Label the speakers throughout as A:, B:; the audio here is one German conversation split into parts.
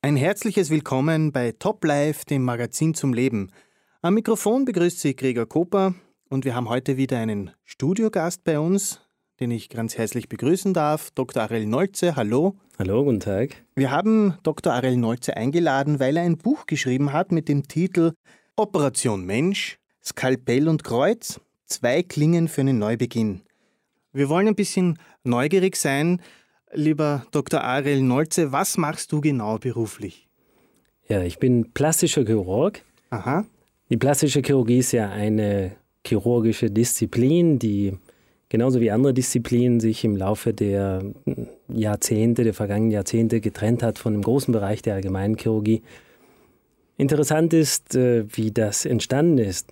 A: Ein herzliches Willkommen bei Top Life, dem Magazin zum Leben. Am Mikrofon begrüßt Sie Gregor Koper und wir haben heute wieder einen Studiogast bei uns, den ich ganz herzlich begrüßen darf, Dr. Arel Nolze. Hallo.
B: Hallo, guten Tag.
A: Wir haben Dr. Arel Nolze eingeladen, weil er ein Buch geschrieben hat mit dem Titel Operation Mensch, Skalpell und Kreuz, zwei Klingen für einen Neubeginn. Wir wollen ein bisschen neugierig sein, Lieber Dr. Ariel Nolze, was machst du genau beruflich?
B: Ja, ich bin plastischer Chirurg.
A: Aha.
B: Die plastische Chirurgie ist ja eine chirurgische Disziplin, die genauso wie andere Disziplinen sich im Laufe der Jahrzehnte, der vergangenen Jahrzehnte getrennt hat von dem großen Bereich der allgemeinen Chirurgie. Interessant ist, äh, wie das entstanden ist.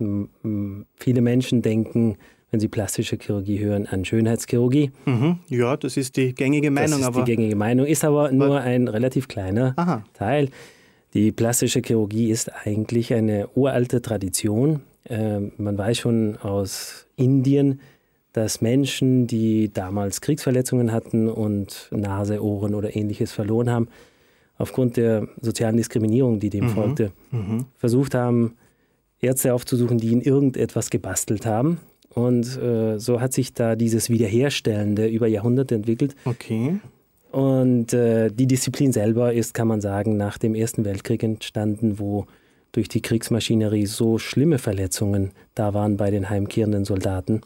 B: Viele Menschen denken, wenn Sie plastische Chirurgie hören, an Schönheitschirurgie.
A: Mhm. Ja, das ist die gängige Meinung.
B: Das ist die gängige Meinung, ist aber nur ein relativ kleiner Aha. Teil. Die plastische Chirurgie ist eigentlich eine uralte Tradition. Ähm, man weiß schon aus Indien, dass Menschen, die damals Kriegsverletzungen hatten und Nase, Ohren oder ähnliches verloren haben, aufgrund der sozialen Diskriminierung, die dem mhm. folgte, mhm. versucht haben, Ärzte aufzusuchen, die ihnen irgendetwas gebastelt haben und äh, so hat sich da dieses Wiederherstellende über Jahrhunderte entwickelt.
A: Okay.
B: Und äh, die Disziplin selber ist, kann man sagen, nach dem Ersten Weltkrieg entstanden, wo durch die Kriegsmaschinerie so schlimme Verletzungen da waren bei den heimkehrenden Soldaten,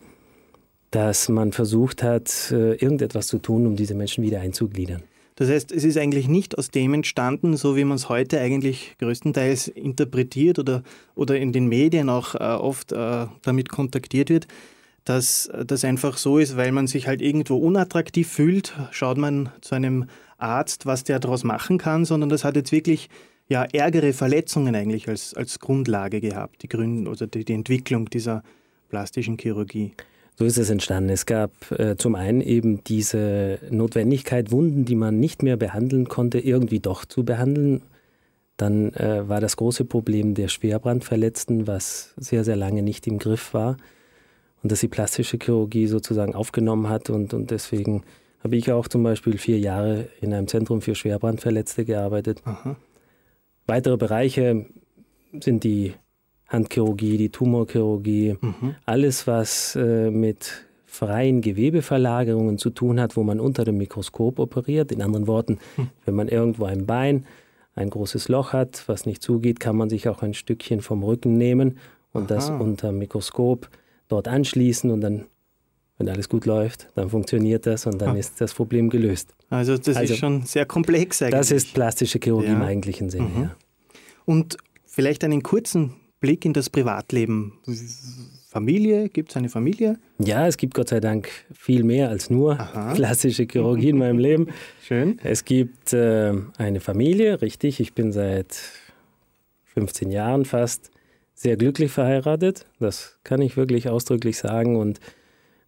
B: dass man versucht hat, äh, irgendetwas zu tun, um diese Menschen wieder einzugliedern.
A: Das heißt, es ist eigentlich nicht aus dem entstanden, so wie man es heute eigentlich größtenteils interpretiert oder, oder in den Medien auch äh, oft äh, damit kontaktiert wird, dass das einfach so ist, weil man sich halt irgendwo unattraktiv fühlt, schaut man zu einem Arzt, was der daraus machen kann, sondern das hat jetzt wirklich ja, ärgere Verletzungen eigentlich als, als Grundlage gehabt, die Gründe oder die, die Entwicklung dieser plastischen Chirurgie.
B: So ist es entstanden. Es gab äh, zum einen eben diese Notwendigkeit, Wunden, die man nicht mehr behandeln konnte, irgendwie doch zu behandeln. Dann äh, war das große Problem der Schwerbrandverletzten, was sehr, sehr lange nicht im Griff war. Und dass die plastische Chirurgie sozusagen aufgenommen hat. Und, und deswegen habe ich auch zum Beispiel vier Jahre in einem Zentrum für Schwerbrandverletzte gearbeitet. Aha. Weitere Bereiche sind die Handchirurgie, die Tumorchirurgie, mhm. alles, was äh, mit freien Gewebeverlagerungen zu tun hat, wo man unter dem Mikroskop operiert. In anderen Worten, mhm. wenn man irgendwo ein Bein, ein großes Loch hat, was nicht zugeht, kann man sich auch ein Stückchen vom Rücken nehmen und Aha. das unter dem Mikroskop dort anschließen und dann, wenn alles gut läuft, dann funktioniert das und dann ah. ist das Problem gelöst.
A: Also das also, ist schon sehr komplex eigentlich.
B: Das ist plastische Chirurgie ja. im eigentlichen Sinne, mhm. ja.
A: Und vielleicht einen kurzen Blick in das Privatleben. Familie, gibt es eine Familie?
B: Ja, es gibt Gott sei Dank viel mehr als nur Aha. klassische Chirurgie in meinem Leben.
A: Schön.
B: Es gibt äh, eine Familie, richtig. Ich bin seit 15 Jahren fast sehr glücklich verheiratet. Das kann ich wirklich ausdrücklich sagen. Und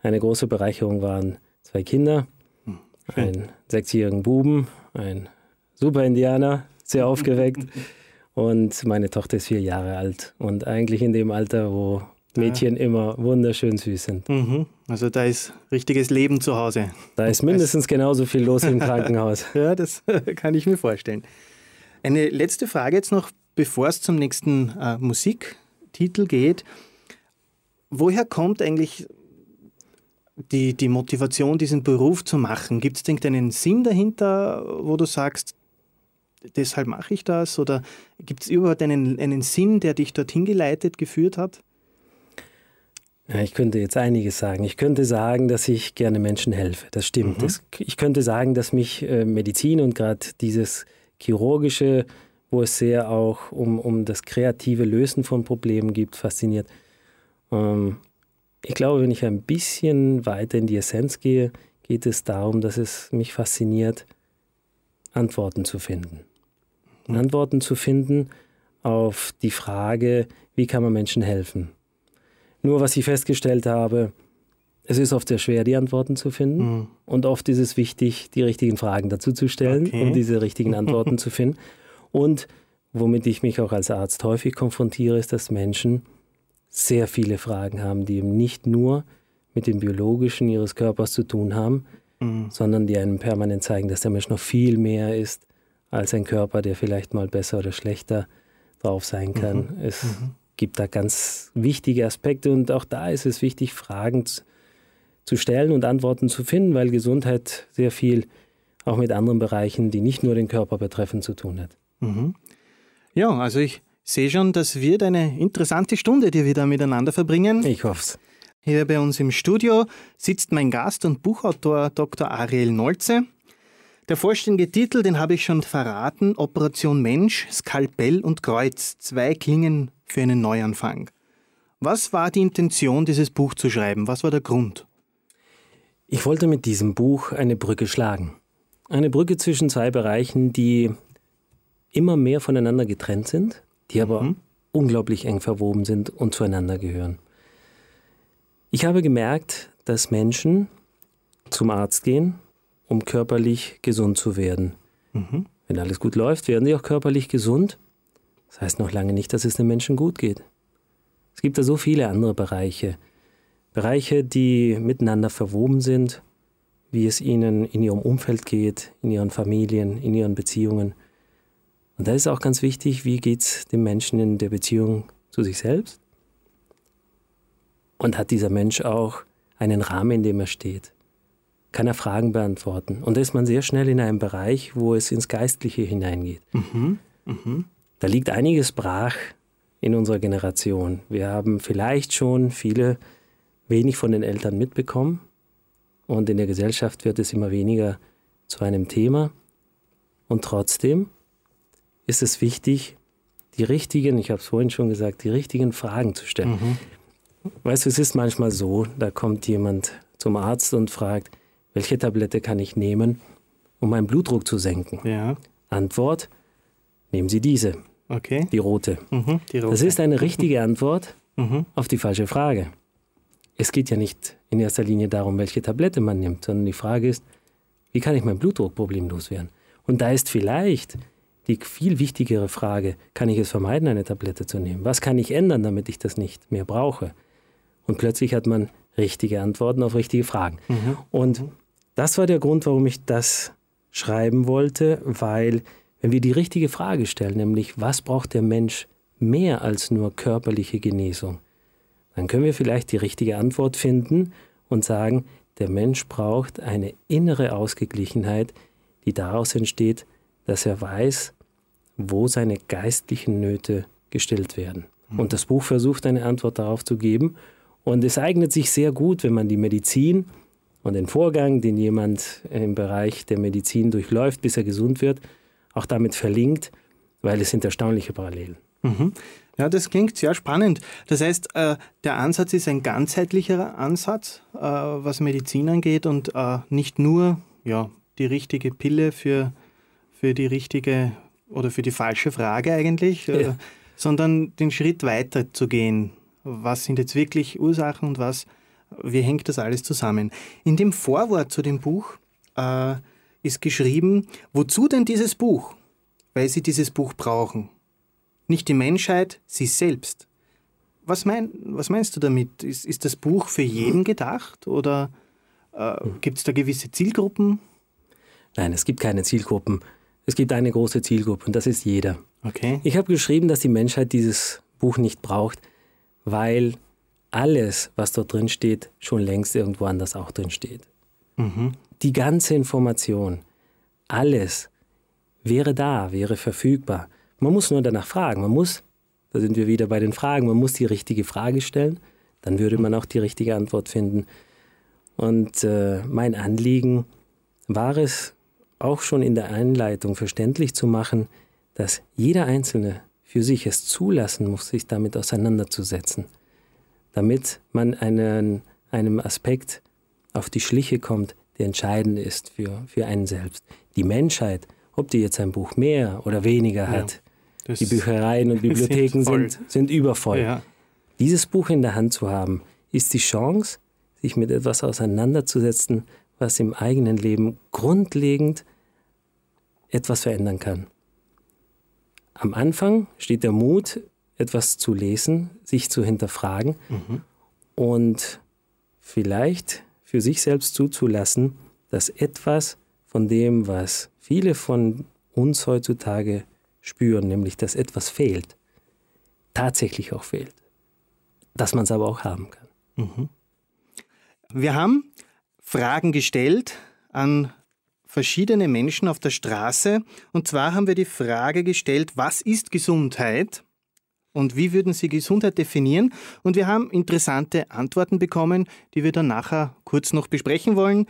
B: eine große Bereicherung waren zwei Kinder, hm, einen sechsjährigen Buben, ein Super-Indianer, sehr aufgeweckt. Und meine Tochter ist vier Jahre alt und eigentlich in dem Alter, wo Mädchen ja. immer wunderschön süß sind.
A: Mhm. Also da ist richtiges Leben zu Hause.
B: Da ist mindestens genauso viel los im Krankenhaus.
A: ja, das kann ich mir vorstellen. Eine letzte Frage jetzt noch, bevor es zum nächsten äh, Musiktitel geht. Woher kommt eigentlich die, die Motivation, diesen Beruf zu machen? Gibt es irgendeinen Sinn dahinter, wo du sagst, deshalb mache ich das? Oder gibt es überhaupt einen, einen Sinn, der dich dorthin geleitet, geführt hat?
B: Ja, ich könnte jetzt einiges sagen. Ich könnte sagen, dass ich gerne Menschen helfe. Das stimmt. Mhm. Das, ich könnte sagen, dass mich äh, Medizin und gerade dieses chirurgische, wo es sehr auch um, um das kreative Lösen von Problemen gibt, fasziniert. Ähm, ich glaube, wenn ich ein bisschen weiter in die Essenz gehe, geht es darum, dass es mich fasziniert, Antworten zu finden. Antworten zu finden auf die Frage, wie kann man Menschen helfen. Nur was ich festgestellt habe, es ist oft sehr schwer, die Antworten zu finden. Mhm. Und oft ist es wichtig, die richtigen Fragen dazu zu stellen, okay. um diese richtigen Antworten zu finden. Und womit ich mich auch als Arzt häufig konfrontiere, ist, dass Menschen sehr viele Fragen haben, die eben nicht nur mit dem Biologischen ihres Körpers zu tun haben, mhm. sondern die einem permanent zeigen, dass der Mensch noch viel mehr ist als ein Körper, der vielleicht mal besser oder schlechter drauf sein kann. Mhm. Es mhm. gibt da ganz wichtige Aspekte und auch da ist es wichtig, Fragen zu stellen und Antworten zu finden, weil Gesundheit sehr viel auch mit anderen Bereichen, die nicht nur den Körper betreffen, zu tun hat.
A: Mhm. Ja, also ich sehe schon, das wird eine interessante Stunde, die wir da miteinander verbringen.
B: Ich hoffe es.
A: Hier bei uns im Studio sitzt mein Gast und Buchautor Dr. Ariel Nolze. Der vollständige Titel, den habe ich schon verraten, Operation Mensch, Skalpell und Kreuz, zwei Klingen für einen Neuanfang. Was war die Intention, dieses Buch zu schreiben? Was war der Grund?
B: Ich wollte mit diesem Buch eine Brücke schlagen. Eine Brücke zwischen zwei Bereichen, die immer mehr voneinander getrennt sind, die aber mhm. unglaublich eng verwoben sind und zueinander gehören. Ich habe gemerkt, dass Menschen zum Arzt gehen, um körperlich gesund zu werden. Mhm. Wenn alles gut läuft, werden sie auch körperlich gesund. Das heißt noch lange nicht, dass es den Menschen gut geht. Es gibt da so viele andere Bereiche. Bereiche, die miteinander verwoben sind, wie es ihnen in ihrem Umfeld geht, in ihren Familien, in ihren Beziehungen. Und da ist auch ganz wichtig, wie geht es dem Menschen in der Beziehung zu sich selbst? Und hat dieser Mensch auch einen Rahmen, in dem er steht? Kann er Fragen beantworten? Und da ist man sehr schnell in einem Bereich, wo es ins Geistliche hineingeht. Mhm. Mhm. Da liegt einiges brach in unserer Generation. Wir haben vielleicht schon viele wenig von den Eltern mitbekommen, und in der Gesellschaft wird es immer weniger zu einem Thema. Und trotzdem ist es wichtig, die richtigen, ich habe es vorhin schon gesagt, die richtigen Fragen zu stellen. Mhm. Weißt du, es ist manchmal so, da kommt jemand zum Arzt und fragt, welche Tablette kann ich nehmen, um meinen Blutdruck zu senken? Ja. Antwort, nehmen Sie diese. Okay. Die rote. Mhm, die rote. Das ist eine richtige Antwort mhm. auf die falsche Frage es geht ja nicht in erster Linie darum, welche Tablette man nimmt, sondern die Frage ist, wie kann ich mein Blutdruckproblem loswerden? Und da ist vielleicht die viel wichtigere Frage, kann ich es vermeiden, eine Tablette zu nehmen? Was kann ich ändern, damit ich das nicht mehr brauche? Und plötzlich hat man richtige Antworten auf richtige Fragen. Mhm. Und das war der Grund, warum ich das schreiben wollte, weil wenn wir die richtige Frage stellen, nämlich was braucht der Mensch mehr als nur körperliche Genesung, dann können wir vielleicht die richtige Antwort finden und sagen, der Mensch braucht eine innere Ausgeglichenheit, die daraus entsteht, dass er weiß, wo seine geistlichen Nöte gestillt werden. Mhm. Und das Buch versucht eine Antwort darauf zu geben. Und es eignet sich sehr gut, wenn man die Medizin und den Vorgang, den jemand im Bereich der Medizin durchläuft, bis er gesund wird, auch damit verlinkt, weil es sind erstaunliche Parallelen.
A: Mhm. Ja, das klingt sehr spannend. Das heißt, äh, der Ansatz ist ein ganzheitlicher Ansatz, äh, was Medizin angeht und äh, nicht nur ja, die richtige Pille für, für die richtige oder für die falsche Frage eigentlich, ja. sondern den Schritt weiter zu gehen. Was sind jetzt wirklich Ursachen und was, wie hängt das alles zusammen? In dem Vorwort zu dem Buch äh, ist geschrieben, wozu denn dieses Buch? Weil Sie dieses Buch brauchen. Nicht die Menschheit, sie selbst. Was, mein, was meinst du damit? Ist, ist das Buch für jeden gedacht oder äh, gibt es da gewisse Zielgruppen?
B: Nein, es gibt keine Zielgruppen. Es gibt eine große Zielgruppe und das ist jeder. Okay. Ich habe geschrieben, dass die Menschheit dieses Buch nicht braucht, weil alles, was dort drin steht, schon längst irgendwo anders auch drin steht. Mhm. Die ganze Information, alles wäre da, wäre verfügbar. Man muss nur danach fragen. Man muss, da sind wir wieder bei den Fragen, man muss die richtige Frage stellen. Dann würde man auch die richtige Antwort finden. Und äh, mein Anliegen war es, auch schon in der Einleitung verständlich zu machen, dass jeder Einzelne für sich es zulassen muss, sich damit auseinanderzusetzen, damit man einen, einem Aspekt auf die Schliche kommt, der entscheidend ist für, für einen selbst. Die Menschheit, ob die jetzt ein Buch mehr oder weniger hat, das die Büchereien und Bibliotheken sind, sind, sind übervoll. Ja. Dieses Buch in der Hand zu haben, ist die Chance, sich mit etwas auseinanderzusetzen, was im eigenen Leben grundlegend etwas verändern kann. Am Anfang steht der Mut, etwas zu lesen, sich zu hinterfragen mhm. und vielleicht für sich selbst zuzulassen, dass etwas von dem, was viele von uns heutzutage spüren, nämlich dass etwas fehlt, tatsächlich auch fehlt, dass man es aber auch haben kann. Mhm.
A: Wir haben Fragen gestellt an verschiedene Menschen auf der Straße. Und zwar haben wir die Frage gestellt, was ist Gesundheit? Und wie würden Sie Gesundheit definieren? Und wir haben interessante Antworten bekommen, die wir dann nachher kurz noch besprechen wollen.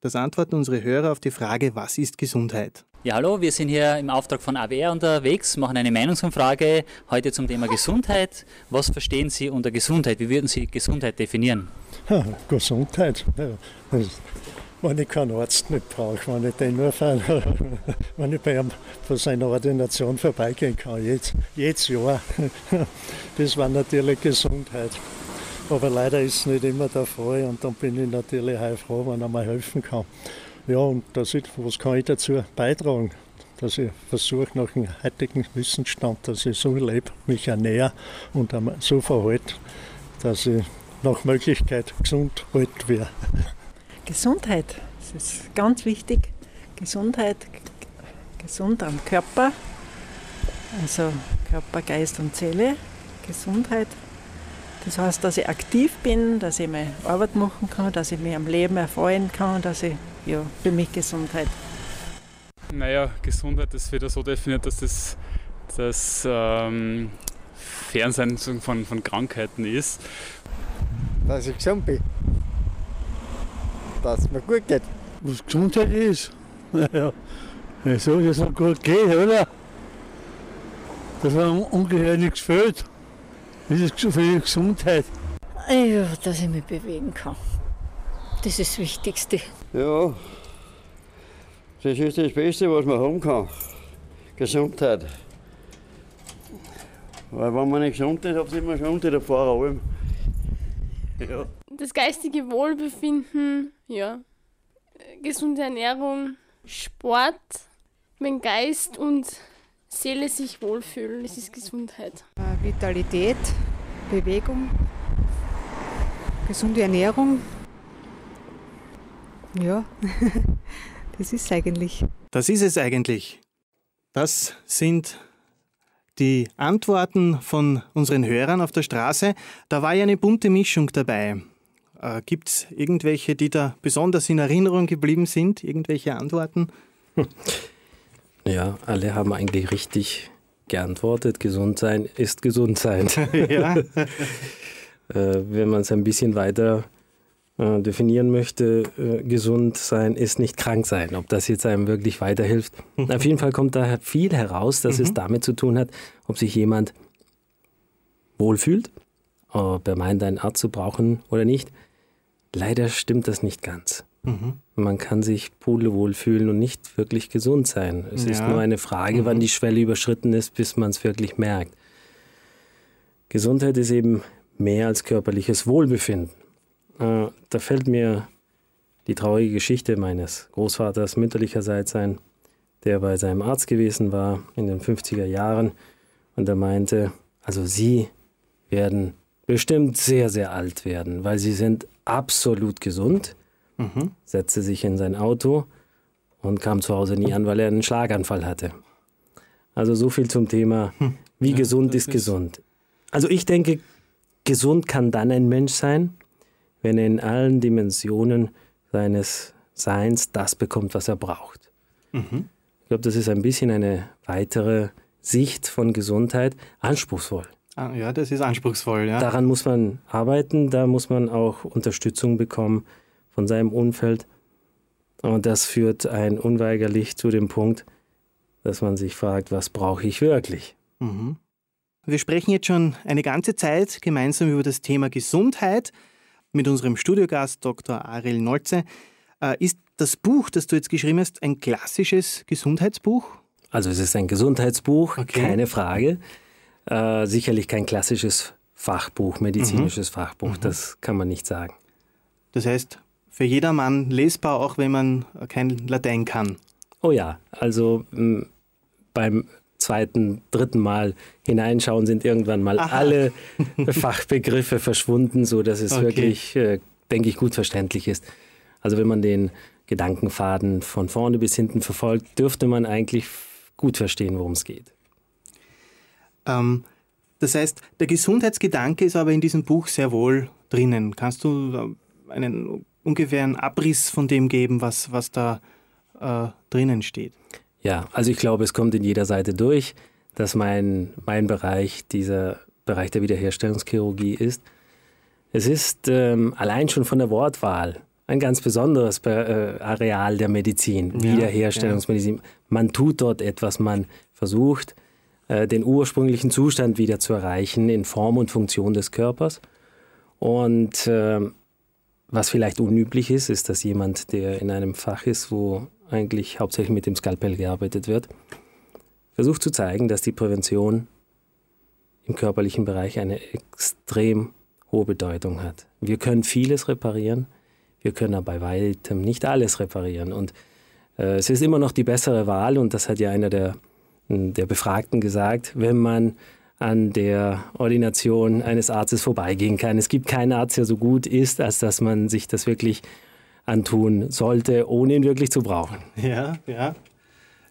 A: Das antworten unsere Hörer auf die Frage, was ist Gesundheit?
C: Ja, hallo, wir sind hier im Auftrag von AWR unterwegs, machen eine Meinungsumfrage heute zum Thema Gesundheit. Was verstehen Sie unter Gesundheit? Wie würden Sie Gesundheit definieren?
D: Ja, Gesundheit, wenn ich keinen Arzt nicht brauche, wenn ich den nur für, wenn ich bei ihm von seiner Ordination vorbeigehen kann, jedes, jedes Jahr. Das war natürlich Gesundheit. Aber leider ist es nicht immer der Fall und dann bin ich natürlich froh, wenn er mir helfen kann. Ja, und das ist, was kann ich dazu beitragen? Dass ich versuche, nach dem heutigen Wissensstand, dass ich so lebe, mich ernähre und so verhalte, dass ich nach Möglichkeit gesund alt werde.
E: Gesundheit, das ist ganz wichtig. Gesundheit, gesund am Körper, also Körper, Geist und Seele. Gesundheit, das heißt, dass ich aktiv bin, dass ich meine Arbeit machen kann, dass ich mich am Leben erfreuen kann, dass ich ja, für mich Gesundheit.
F: Naja, Gesundheit ist wieder so definiert, dass das, das ähm, Fernsein von, von Krankheiten ist.
G: Dass ich gesund bin. Dass es mir gut geht.
H: Was Gesundheit ist? Naja, so, dass es gut geht, oder? Dass mir ungeheuer nichts fehlt. Das ist für die Gesundheit.
I: Ja, dass ich mich bewegen kann. Das ist das Wichtigste.
J: Ja, das ist das Beste, was man haben kann. Gesundheit. Weil wenn man nicht gesund ist, hat man immer schon unter der Fahrer
K: ja. Das geistige Wohlbefinden, ja. Gesunde Ernährung, Sport, mein Geist und Seele sich wohlfühlen, das ist Gesundheit.
L: Vitalität, Bewegung, gesunde Ernährung, ja, das ist eigentlich.
A: Das ist es eigentlich. Das sind die Antworten von unseren Hörern auf der Straße. Da war ja eine bunte Mischung dabei. Äh, Gibt es irgendwelche, die da besonders in Erinnerung geblieben sind? Irgendwelche Antworten?
B: Ja, alle haben eigentlich richtig geantwortet. Gesund sein ist gesund sein. ja. äh, wenn man es ein bisschen weiter äh, definieren möchte, äh, gesund sein ist nicht krank sein. Ob das jetzt einem wirklich weiterhilft. Auf jeden Fall kommt da viel heraus, dass mhm. es damit zu tun hat, ob sich jemand wohlfühlt, ob er meint, einen Arzt zu brauchen oder nicht. Leider stimmt das nicht ganz. Mhm. Man kann sich pudelwohl fühlen und nicht wirklich gesund sein. Es ja. ist nur eine Frage, mhm. wann die Schwelle überschritten ist, bis man es wirklich merkt. Gesundheit ist eben mehr als körperliches Wohlbefinden. Äh, da fällt mir die traurige Geschichte meines Großvaters mütterlicherseits ein, der bei seinem Arzt gewesen war in den 50er Jahren und er meinte, also Sie werden bestimmt sehr, sehr alt werden, weil Sie sind absolut gesund, mhm. setzte sich in sein Auto und kam zu Hause nie an, weil er einen Schlaganfall hatte. Also so viel zum Thema, hm. wie ja, gesund ist, ist gesund. Also ich denke, gesund kann dann ein Mensch sein, wenn er in allen Dimensionen seines Seins das bekommt, was er braucht. Mhm. Ich glaube, das ist ein bisschen eine weitere Sicht von Gesundheit, anspruchsvoll.
A: Ah, ja, das ist anspruchsvoll. Ja.
B: Daran muss man arbeiten, da muss man auch Unterstützung bekommen von seinem Umfeld. Und das führt ein unweigerlich zu dem Punkt, dass man sich fragt, was brauche ich wirklich? Mhm.
A: Wir sprechen jetzt schon eine ganze Zeit gemeinsam über das Thema Gesundheit mit unserem Studiogast Dr. Ariel Nolze. Äh, ist das Buch, das du jetzt geschrieben hast, ein klassisches Gesundheitsbuch?
B: Also es ist ein Gesundheitsbuch, okay. keine Frage. Äh, sicherlich kein klassisches Fachbuch, medizinisches mhm. Fachbuch, mhm. das kann man nicht sagen.
A: Das heißt, für jedermann lesbar, auch wenn man kein Latein kann.
B: Oh ja, also beim zweiten, dritten Mal hineinschauen, sind irgendwann mal Aha. alle Fachbegriffe verschwunden, so dass es okay. wirklich, äh, denke ich, gut verständlich ist. Also wenn man den Gedankenfaden von vorne bis hinten verfolgt, dürfte man eigentlich gut verstehen, worum es geht.
A: Ähm, das heißt, der Gesundheitsgedanke ist aber in diesem Buch sehr wohl drinnen. Kannst du einen ungefähren Abriss von dem geben, was, was da äh, drinnen steht?
B: Ja, also ich glaube, es kommt in jeder Seite durch, dass mein, mein Bereich dieser Bereich der Wiederherstellungschirurgie ist. Es ist ähm, allein schon von der Wortwahl ein ganz besonderes äh, Areal der Medizin, ja, Wiederherstellungsmedizin. Ja. Man tut dort etwas, man versucht, äh, den ursprünglichen Zustand wieder zu erreichen in Form und Funktion des Körpers. Und äh, was vielleicht unüblich ist, ist, dass jemand, der in einem Fach ist, wo eigentlich hauptsächlich mit dem Skalpell gearbeitet wird, versucht zu zeigen, dass die Prävention im körperlichen Bereich eine extrem hohe Bedeutung hat. Wir können vieles reparieren, wir können aber bei weitem nicht alles reparieren. Und äh, es ist immer noch die bessere Wahl, und das hat ja einer der, der Befragten gesagt, wenn man an der Ordination eines Arztes vorbeigehen kann. Es gibt keinen Arzt, der so gut ist, als dass man sich das wirklich antun sollte, ohne ihn wirklich zu brauchen.
A: Ja, ja.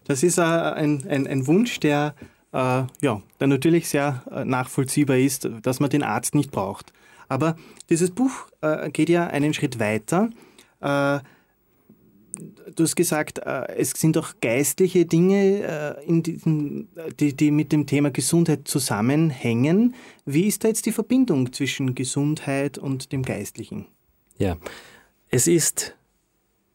A: Das ist äh, ein, ein, ein Wunsch, der, äh, ja, der natürlich sehr äh, nachvollziehbar ist, dass man den Arzt nicht braucht. Aber dieses Buch äh, geht ja einen Schritt weiter. Äh, du hast gesagt, äh, es sind auch geistliche Dinge, in diesen, die, die mit dem Thema Gesundheit zusammenhängen. Wie ist da jetzt die Verbindung zwischen Gesundheit und dem Geistlichen?
B: Ja, es ist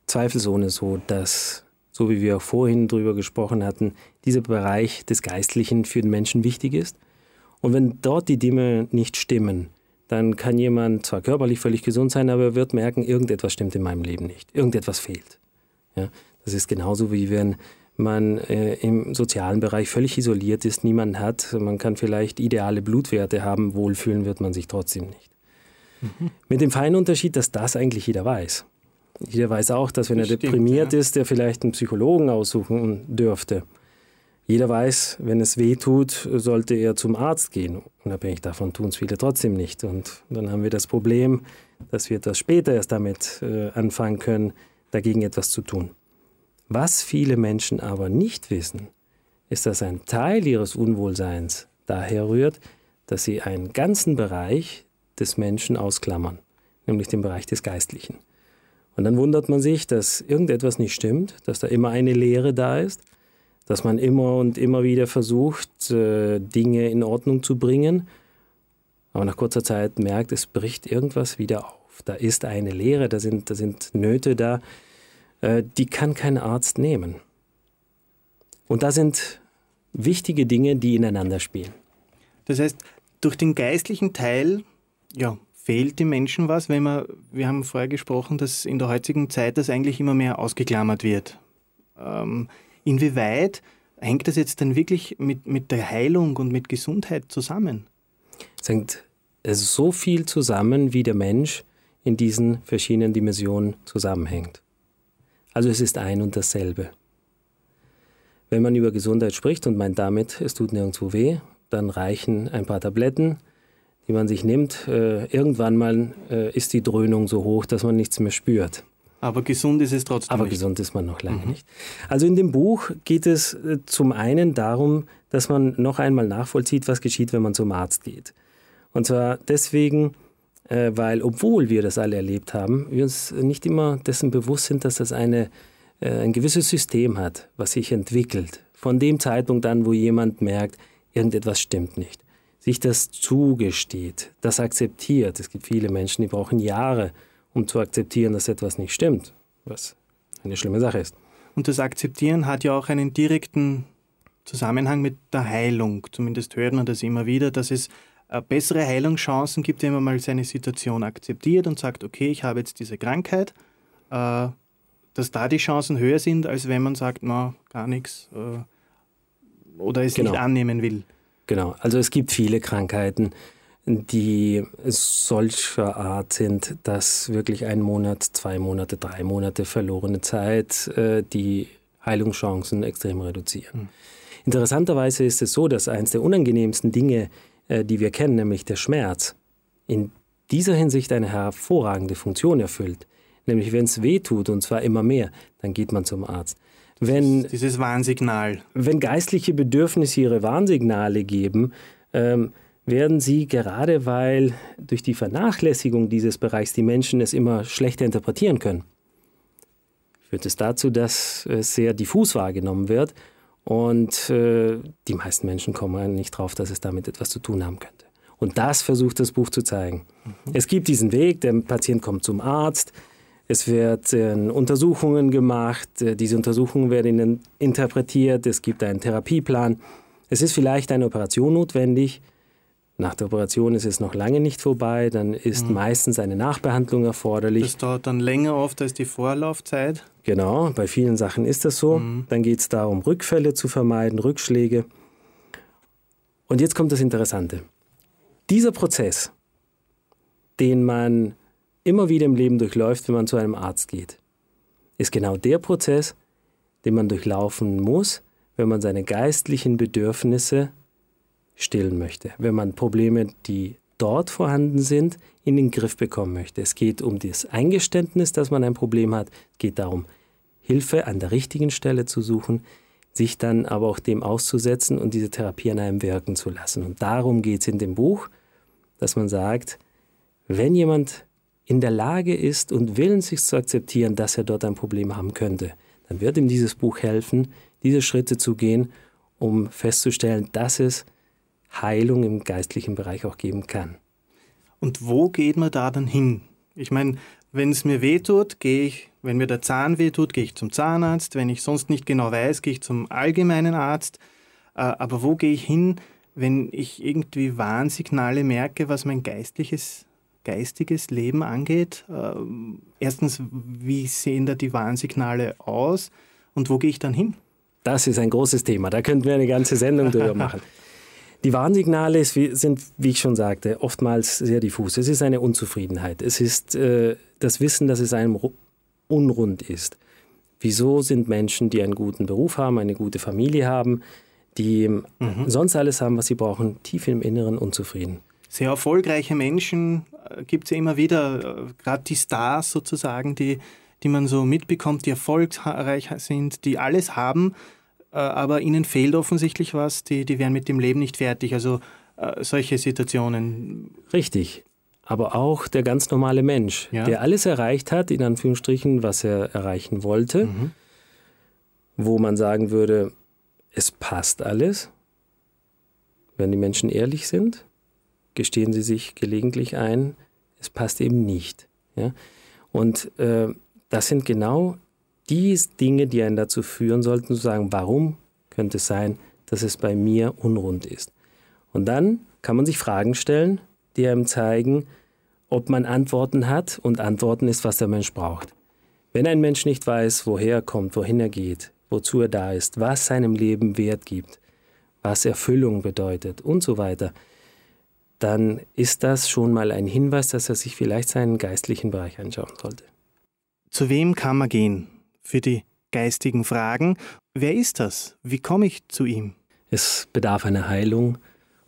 B: zweifelsohne so, dass, so wie wir auch vorhin darüber gesprochen hatten, dieser Bereich des Geistlichen für den Menschen wichtig ist. Und wenn dort die Dinge nicht stimmen, dann kann jemand zwar körperlich völlig gesund sein, aber er wird merken, irgendetwas stimmt in meinem Leben nicht. Irgendetwas fehlt. Ja, das ist genauso wie wenn man äh, im sozialen Bereich völlig isoliert ist, niemanden hat. Man kann vielleicht ideale Blutwerte haben, wohlfühlen wird man sich trotzdem nicht. Mhm. Mit dem feinen Unterschied, dass das eigentlich jeder weiß. Jeder weiß auch, dass wenn das er stimmt, deprimiert ja. ist, er vielleicht einen Psychologen aussuchen dürfte. Jeder weiß, wenn es weh tut, sollte er zum Arzt gehen. Unabhängig davon tun es viele trotzdem nicht. Und dann haben wir das Problem, dass wir etwas später erst damit äh, anfangen können, dagegen etwas zu tun. Was viele Menschen aber nicht wissen, ist, dass ein Teil ihres Unwohlseins daher rührt, dass sie einen ganzen Bereich des Menschen ausklammern, nämlich den Bereich des Geistlichen. Und dann wundert man sich, dass irgendetwas nicht stimmt, dass da immer eine Leere da ist, dass man immer und immer wieder versucht, äh, Dinge in Ordnung zu bringen, aber nach kurzer Zeit merkt, es bricht irgendwas wieder auf. Da ist eine Leere, da sind, da sind Nöte da, äh, die kann kein Arzt nehmen. Und da sind wichtige Dinge, die ineinander spielen.
A: Das heißt, durch den geistlichen Teil ja, fehlt dem Menschen was, wenn man, wir haben vorher gesprochen, dass in der heutigen Zeit das eigentlich immer mehr ausgeklammert wird. Ähm, inwieweit hängt das jetzt dann wirklich mit, mit der Heilung und mit Gesundheit zusammen?
B: Es hängt so viel zusammen, wie der Mensch in diesen verschiedenen Dimensionen zusammenhängt. Also es ist ein und dasselbe. Wenn man über Gesundheit spricht und meint damit, es tut nirgendwo weh, dann reichen ein paar Tabletten, die man sich nimmt, äh, irgendwann mal äh, ist die Dröhnung so hoch, dass man nichts mehr spürt.
A: Aber gesund ist es trotzdem
B: Aber
A: nicht.
B: gesund ist man noch lange mhm. nicht. Also in dem Buch geht es äh, zum einen darum, dass man noch einmal nachvollzieht, was geschieht, wenn man zum Arzt geht. Und zwar deswegen, weil obwohl wir das alle erlebt haben, wir uns nicht immer dessen bewusst sind, dass das eine, äh, ein gewisses System hat, was sich entwickelt. Von dem Zeitpunkt an, wo jemand merkt, irgendetwas stimmt nicht sich das zugesteht, das akzeptiert. Es gibt viele Menschen, die brauchen Jahre, um zu akzeptieren, dass etwas nicht stimmt, was eine schlimme Sache ist.
A: Und das Akzeptieren hat ja auch einen direkten Zusammenhang mit der Heilung. Zumindest hört man das immer wieder, dass es äh, bessere Heilungschancen gibt, wenn man mal seine Situation akzeptiert und sagt, okay, ich habe jetzt diese Krankheit, äh, dass da die Chancen höher sind, als wenn man sagt, na, gar nichts äh, oder es genau. nicht annehmen will.
B: Genau, also es gibt viele Krankheiten, die solcher Art sind, dass wirklich ein Monat, zwei Monate, drei Monate verlorene Zeit äh, die Heilungschancen extrem reduzieren. Mhm. Interessanterweise ist es so, dass eines der unangenehmsten Dinge, äh, die wir kennen, nämlich der Schmerz, in dieser Hinsicht eine hervorragende Funktion erfüllt. Nämlich wenn es weh tut, und zwar immer mehr, dann geht man zum Arzt. Wenn,
A: dieses Warnsignal.
B: Wenn geistliche Bedürfnisse ihre Warnsignale geben, ähm, werden sie gerade weil durch die Vernachlässigung dieses Bereichs die Menschen es immer schlechter interpretieren können, führt es dazu, dass es sehr diffus wahrgenommen wird und äh, die meisten Menschen kommen nicht drauf, dass es damit etwas zu tun haben könnte. Und das versucht das Buch zu zeigen. Mhm. Es gibt diesen Weg, der Patient kommt zum Arzt, es werden Untersuchungen gemacht, äh, diese Untersuchungen werden interpretiert, es gibt einen Therapieplan. Es ist vielleicht eine Operation notwendig. Nach der Operation ist es noch lange nicht vorbei, dann ist mhm. meistens eine Nachbehandlung erforderlich.
A: Das dauert dann länger oft als die Vorlaufzeit.
B: Genau, bei vielen Sachen ist das so. Mhm. Dann geht es darum, Rückfälle zu vermeiden, Rückschläge. Und jetzt kommt das Interessante. Dieser Prozess, den man immer wieder im Leben durchläuft, wenn man zu einem Arzt geht, ist genau der Prozess, den man durchlaufen muss, wenn man seine geistlichen Bedürfnisse stillen möchte, wenn man Probleme, die dort vorhanden sind, in den Griff bekommen möchte. Es geht um das Eingeständnis, dass man ein Problem hat. Es geht darum, Hilfe an der richtigen Stelle zu suchen, sich dann aber auch dem auszusetzen und diese Therapie an einem wirken zu lassen. Und darum geht es in dem Buch, dass man sagt, wenn jemand in der Lage ist und willens ist zu akzeptieren, dass er dort ein Problem haben könnte, dann wird ihm dieses Buch helfen, diese Schritte zu gehen, um festzustellen, dass es Heilung im geistlichen Bereich auch geben kann.
A: Und wo geht man da dann hin? Ich meine, wenn es mir wehtut, gehe ich, wenn mir der Zahn wehtut, gehe ich zum Zahnarzt. Wenn ich sonst nicht genau weiß, gehe ich zum allgemeinen Arzt. Äh, aber wo gehe ich hin, wenn ich irgendwie Warnsignale merke, was mein geistliches geistiges Leben angeht. Ähm, erstens, wie sehen da die Warnsignale aus und wo gehe ich dann hin?
B: Das ist ein großes Thema. Da könnten wir eine ganze Sendung drüber machen. Die Warnsignale sind, wie ich schon sagte, oftmals sehr diffus. Es ist eine Unzufriedenheit. Es ist äh, das Wissen, dass es einem unrund ist. Wieso sind Menschen, die einen guten Beruf haben, eine gute Familie haben, die mhm. sonst alles haben, was sie brauchen, tief im Inneren unzufrieden?
A: Sehr erfolgreiche Menschen äh, gibt es ja immer wieder, äh, gerade die Stars sozusagen, die, die man so mitbekommt, die erfolgreich sind, die alles haben, aber ihnen fehlt offensichtlich was, die, die wären mit dem Leben nicht fertig. Also solche Situationen.
B: Richtig. Aber auch der ganz normale Mensch, ja. der alles erreicht hat, in Anführungsstrichen, was er erreichen wollte, mhm. wo man sagen würde, es passt alles, wenn die Menschen ehrlich sind, gestehen sie sich gelegentlich ein, es passt eben nicht. Ja? Und äh, das sind genau die Dinge, die einen dazu führen sollten, zu sagen, warum könnte es sein, dass es bei mir unrund ist. Und dann kann man sich Fragen stellen, die einem zeigen, ob man Antworten hat und Antworten ist, was der Mensch braucht. Wenn ein Mensch nicht weiß, woher er kommt, wohin er geht, wozu er da ist, was seinem Leben Wert gibt, was Erfüllung bedeutet und so weiter, dann ist das schon mal ein Hinweis, dass er sich vielleicht seinen geistlichen Bereich anschauen sollte.
A: Zu wem kann man gehen für die geistigen Fragen? Wer ist das? Wie komme ich zu ihm?
B: Es bedarf einer Heilung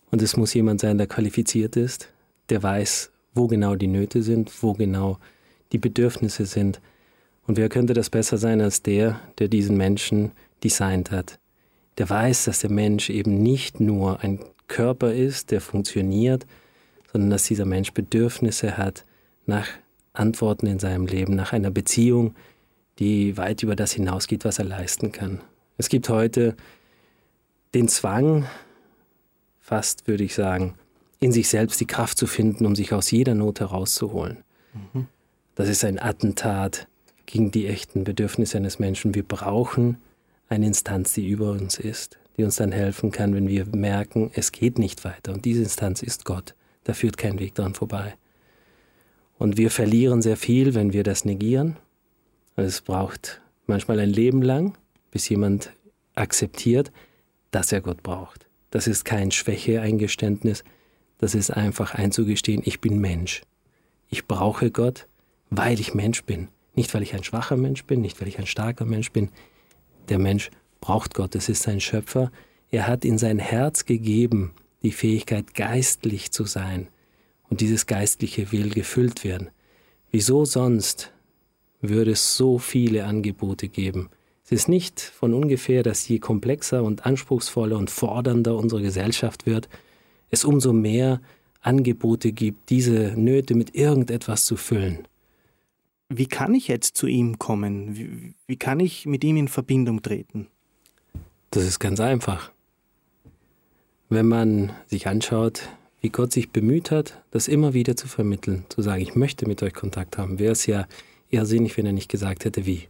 B: und es muss jemand sein, der qualifiziert ist, der weiß, wo genau die Nöte sind, wo genau die Bedürfnisse sind. Und wer könnte das besser sein als der, der diesen Menschen designt hat? Der weiß, dass der Mensch eben nicht nur ein Körper ist, der funktioniert, sondern dass dieser Mensch Bedürfnisse hat nach Antworten in seinem Leben, nach einer Beziehung, die weit über das hinausgeht, was er leisten kann. Es gibt heute den Zwang, fast würde ich sagen, in sich selbst die Kraft zu finden, um sich aus jeder Not herauszuholen. Mhm. Das ist ein Attentat gegen die echten Bedürfnisse eines Menschen. Wir brauchen eine Instanz, die über uns ist die uns dann helfen kann, wenn wir merken, es geht nicht weiter. Und diese Instanz ist Gott. Da führt kein Weg dran vorbei. Und wir verlieren sehr viel, wenn wir das negieren. Es braucht manchmal ein Leben lang, bis jemand akzeptiert, dass er Gott braucht. Das ist kein Schwächeeingeständnis, das ist einfach einzugestehen, ich bin Mensch. Ich brauche Gott, weil ich Mensch bin. Nicht, weil ich ein schwacher Mensch bin, nicht, weil ich ein starker Mensch bin. Der Mensch braucht Gott, es ist sein Schöpfer. Er hat in sein Herz gegeben die Fähigkeit, geistlich zu sein. Und dieses Geistliche will gefüllt werden. Wieso sonst würde es so viele Angebote geben, Es ist nicht von ungefähr, dass je komplexer und anspruchsvoller und fordernder unsere Gesellschaft wird, es umso mehr Angebote gibt, diese Nöte mit irgendetwas zu füllen.
A: Wie kann ich jetzt zu ihm kommen? Wie, wie kann ich mit ihm in Verbindung treten?
B: Das ist ganz einfach. Wenn man sich anschaut, wie Gott sich bemüht hat, das immer wieder zu vermitteln, zu sagen, ich möchte mit euch Kontakt haben, wäre es ja eher sinnig, wenn er nicht gesagt hätte, wie.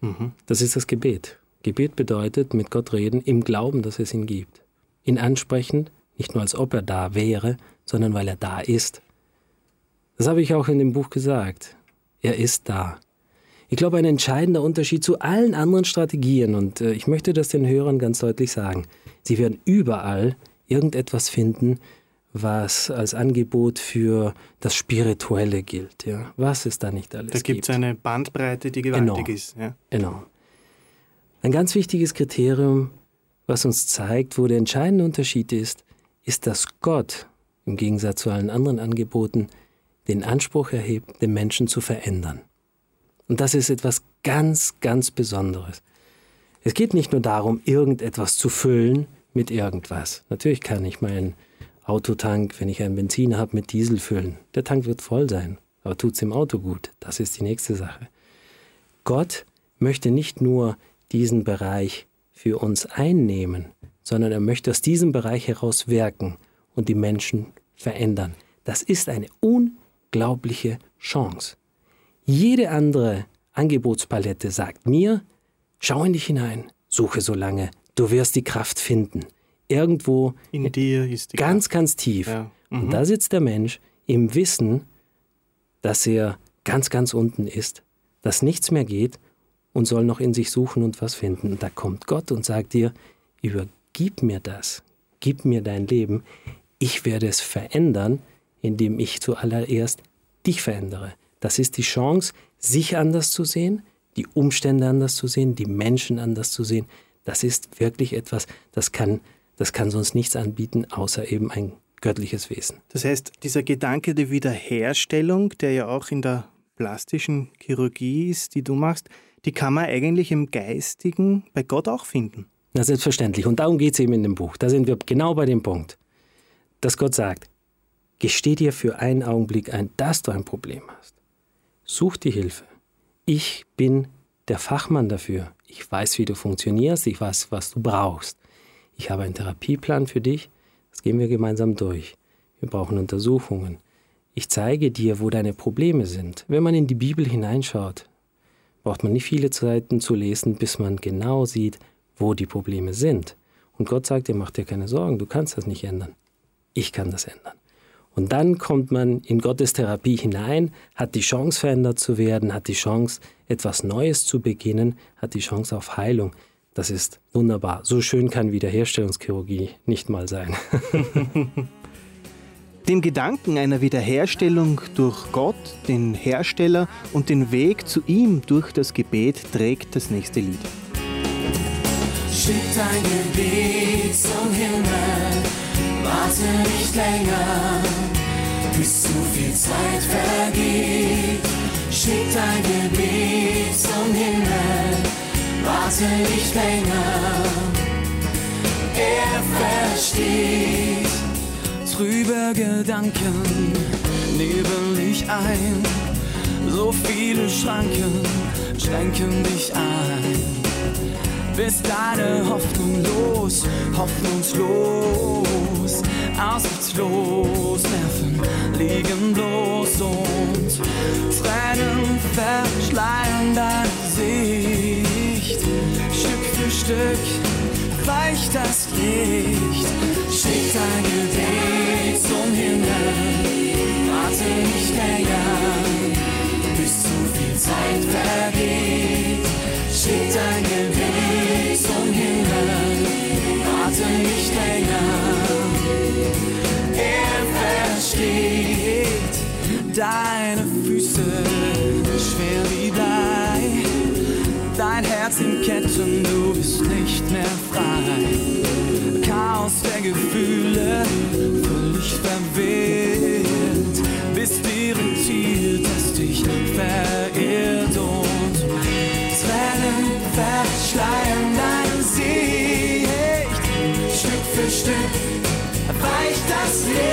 B: Mhm. Das ist das Gebet. Gebet bedeutet, mit Gott reden im Glauben, dass es ihn gibt. Ihn ansprechen, nicht nur als ob er da wäre, sondern weil er da ist. Das habe ich auch in dem Buch gesagt. Er ist da. Ich glaube, ein entscheidender Unterschied zu allen anderen Strategien, und äh, ich möchte das den Hörern ganz deutlich sagen, sie werden überall irgendetwas finden, was als Angebot für das Spirituelle gilt. Ja. Was es da nicht alles
A: Da gibt es eine Bandbreite, die gewaltig enorm, ist. Ja.
B: Enorm. Ein ganz wichtiges Kriterium, was uns zeigt, wo der entscheidende Unterschied ist, ist, dass Gott im Gegensatz zu allen anderen Angeboten den Anspruch erhebt, den Menschen zu verändern. Und das ist etwas ganz, ganz Besonderes. Es geht nicht nur darum, irgendetwas zu füllen mit irgendwas. Natürlich kann ich meinen Autotank, wenn ich einen Benzin habe, mit Diesel füllen. Der Tank wird voll sein, aber tut es im Auto gut. Das ist die nächste Sache. Gott möchte nicht nur diesen Bereich für uns einnehmen, sondern er möchte aus diesem Bereich heraus wirken und die Menschen verändern. Das ist eine unglaubliche Chance. Jede andere Angebotspalette sagt mir, schau in dich hinein, suche so lange, du wirst die Kraft finden irgendwo
A: in dir ist die
B: ganz, ganz tief. Ja. Mhm. Und da sitzt der Mensch im Wissen, dass er ganz, ganz unten ist, dass nichts mehr geht und soll noch in sich suchen und was finden. Und da kommt Gott und sagt dir, übergib mir das, gib mir dein Leben, ich werde es verändern, indem ich zuallererst dich verändere. Das ist die Chance, sich anders zu sehen, die Umstände anders zu sehen, die Menschen anders zu sehen. Das ist wirklich etwas, das kann das kann sonst nichts anbieten, außer eben ein göttliches Wesen.
A: Das heißt, dieser Gedanke der Wiederherstellung, der ja auch in der plastischen Chirurgie ist, die du machst, die kann man eigentlich im Geistigen bei Gott auch finden.
B: Na, selbstverständlich. Und darum geht es eben in dem Buch. Da sind wir genau bei dem Punkt, dass Gott sagt, gesteh dir für einen Augenblick ein, dass du ein Problem hast. Such die Hilfe. Ich bin der Fachmann dafür. Ich weiß, wie du funktionierst. Ich weiß, was du brauchst ich habe einen Therapieplan für dich, das gehen wir gemeinsam durch. Wir brauchen Untersuchungen. Ich zeige dir, wo deine Probleme sind. Wenn man in die Bibel hineinschaut, braucht man nicht viele Zeiten zu lesen, bis man genau sieht, wo die Probleme sind. Und Gott sagt dir, mach dir keine Sorgen, du kannst das nicht ändern. Ich kann das ändern. Und dann kommt man in Gottes Therapie hinein, hat die Chance verändert zu werden, hat die Chance etwas Neues zu beginnen, hat die Chance auf Heilung. Das ist wunderbar. So schön kann Wiederherstellungschirurgie nicht mal sein.
A: Dem Gedanken einer Wiederherstellung durch Gott, den Hersteller und den Weg zu ihm durch das Gebet trägt das nächste Lied.
M: Schick dein Gebet zum Himmel, warte nicht länger, bis zu viel Zeit vergeht. Schick dein Gebet zum Himmel warte nicht länger. Er versteht. Trübe Gedanken nebeln dich ein. So viele Schranken schränken dich ein. Bis deine Hoffnung los, hoffnungslos, aussichtslos, Nerven liegen bloß und Tränen verschleiern dein Stück weicht das Licht. Schick dein Gebet zum Himmel, warte nicht länger, bis zu viel Zeit vergeht. Schick dein Gebet zum Himmel, warte nicht länger. Er versteht deine Füße Herz in Ketten, du bist nicht mehr frei. Chaos der Gefühle, völlig verwirrt, bist deren Ziel, das dich verirrt und Tränen verschleiern dein Sicht. Stück für Stück weicht das Leben.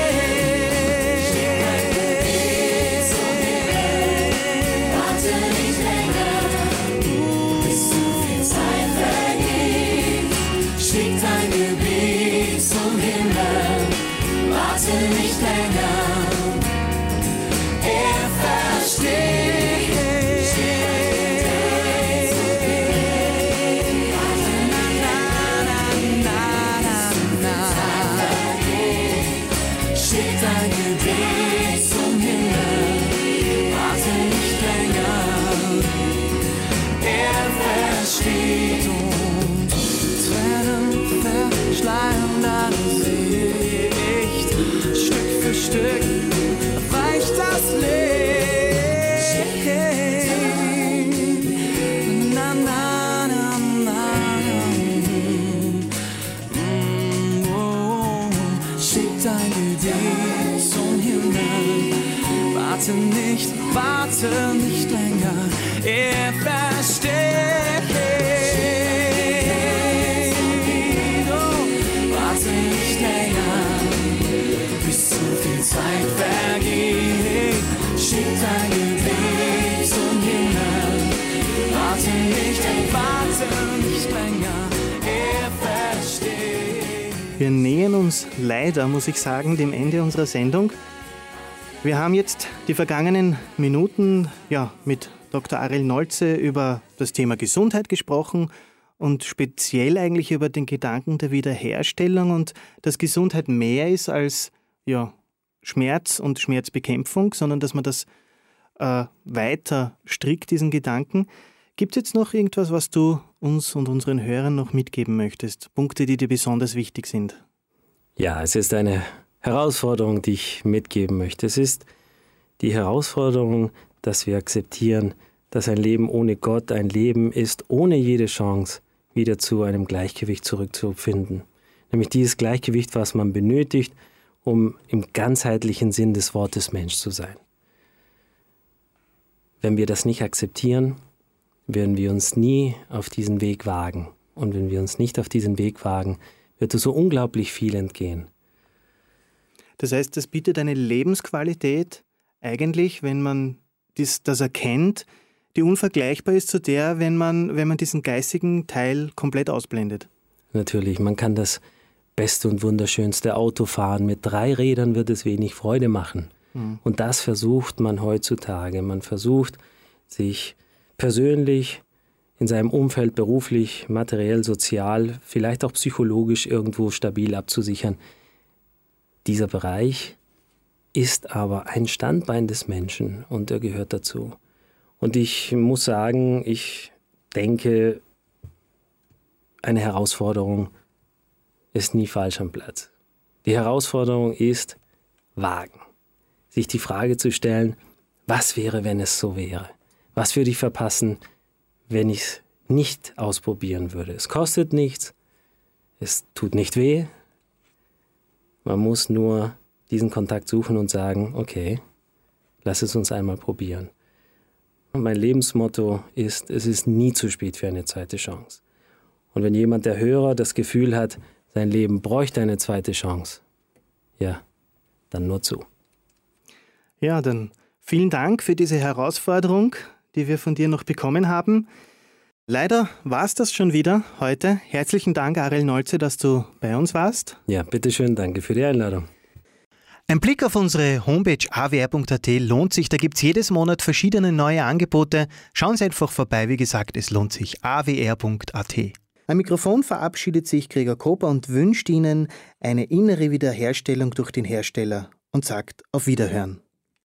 M: Warte nicht länger. Er versteht. Oh, warte nicht länger, bis zu viel Zeit vergeht. Schick dein Gebet zum Himmel. Warte nicht, warte nicht länger. Er.
A: Wir nähern uns leider, muss ich sagen, dem Ende unserer Sendung. Wir haben jetzt die vergangenen Minuten ja, mit Dr. Ariel Nolze über das Thema Gesundheit gesprochen und speziell eigentlich über den Gedanken der Wiederherstellung und dass Gesundheit mehr ist als ja, Schmerz und Schmerzbekämpfung, sondern dass man das äh, weiter strickt, diesen Gedanken. Gibt es jetzt noch irgendwas, was du uns und unseren Hörern noch mitgeben möchtest? Punkte, die dir besonders wichtig sind?
B: Ja, es ist eine Herausforderung, die ich mitgeben möchte. Es ist die Herausforderung, dass wir akzeptieren, dass ein Leben ohne Gott ein Leben ist, ohne jede Chance wieder zu einem Gleichgewicht zurückzufinden. Nämlich dieses Gleichgewicht, was man benötigt, um im ganzheitlichen Sinn des Wortes Mensch zu sein. Wenn wir das nicht akzeptieren, werden wir uns nie auf diesen Weg wagen. Und wenn wir uns nicht auf diesen Weg wagen, wird uns so unglaublich viel entgehen.
A: Das heißt, das bietet eine Lebensqualität eigentlich, wenn man dies, das erkennt, die unvergleichbar ist zu der, wenn man, wenn man diesen geistigen Teil komplett ausblendet.
B: Natürlich, man kann das beste und wunderschönste Auto fahren. Mit drei Rädern wird es wenig Freude machen.
A: Mhm.
B: Und das versucht man heutzutage. Man versucht, sich persönlich, in seinem Umfeld, beruflich, materiell, sozial, vielleicht auch psychologisch irgendwo stabil abzusichern. Dieser Bereich ist aber ein Standbein des Menschen und er gehört dazu. Und ich muss sagen, ich denke, eine Herausforderung ist nie falsch am Platz. Die Herausforderung ist wagen. Sich die Frage zu stellen, was wäre, wenn es so wäre? Was würde ich verpassen, wenn ich es nicht ausprobieren würde? Es kostet nichts, es tut nicht weh. Man muss nur diesen Kontakt suchen und sagen, okay, lass es uns einmal probieren. Mein Lebensmotto ist, es ist nie zu spät für eine zweite Chance. Und wenn jemand, der Hörer, das Gefühl hat, sein Leben bräuchte eine zweite Chance, ja, dann nur zu.
A: Ja, dann vielen Dank für diese Herausforderung, die wir von dir noch bekommen haben. Leider war es das schon wieder heute. Herzlichen Dank, Ariel Nolze, dass du bei uns warst.
B: Ja, bitteschön, danke für die Einladung.
A: Ein Blick auf unsere Homepage awr.at lohnt sich. Da gibt es jedes Monat verschiedene neue Angebote. Schauen Sie einfach vorbei. Wie gesagt, es lohnt sich. awr.at. Am Mikrofon verabschiedet sich Gregor Koper und wünscht Ihnen eine innere Wiederherstellung durch den Hersteller und sagt auf Wiederhören.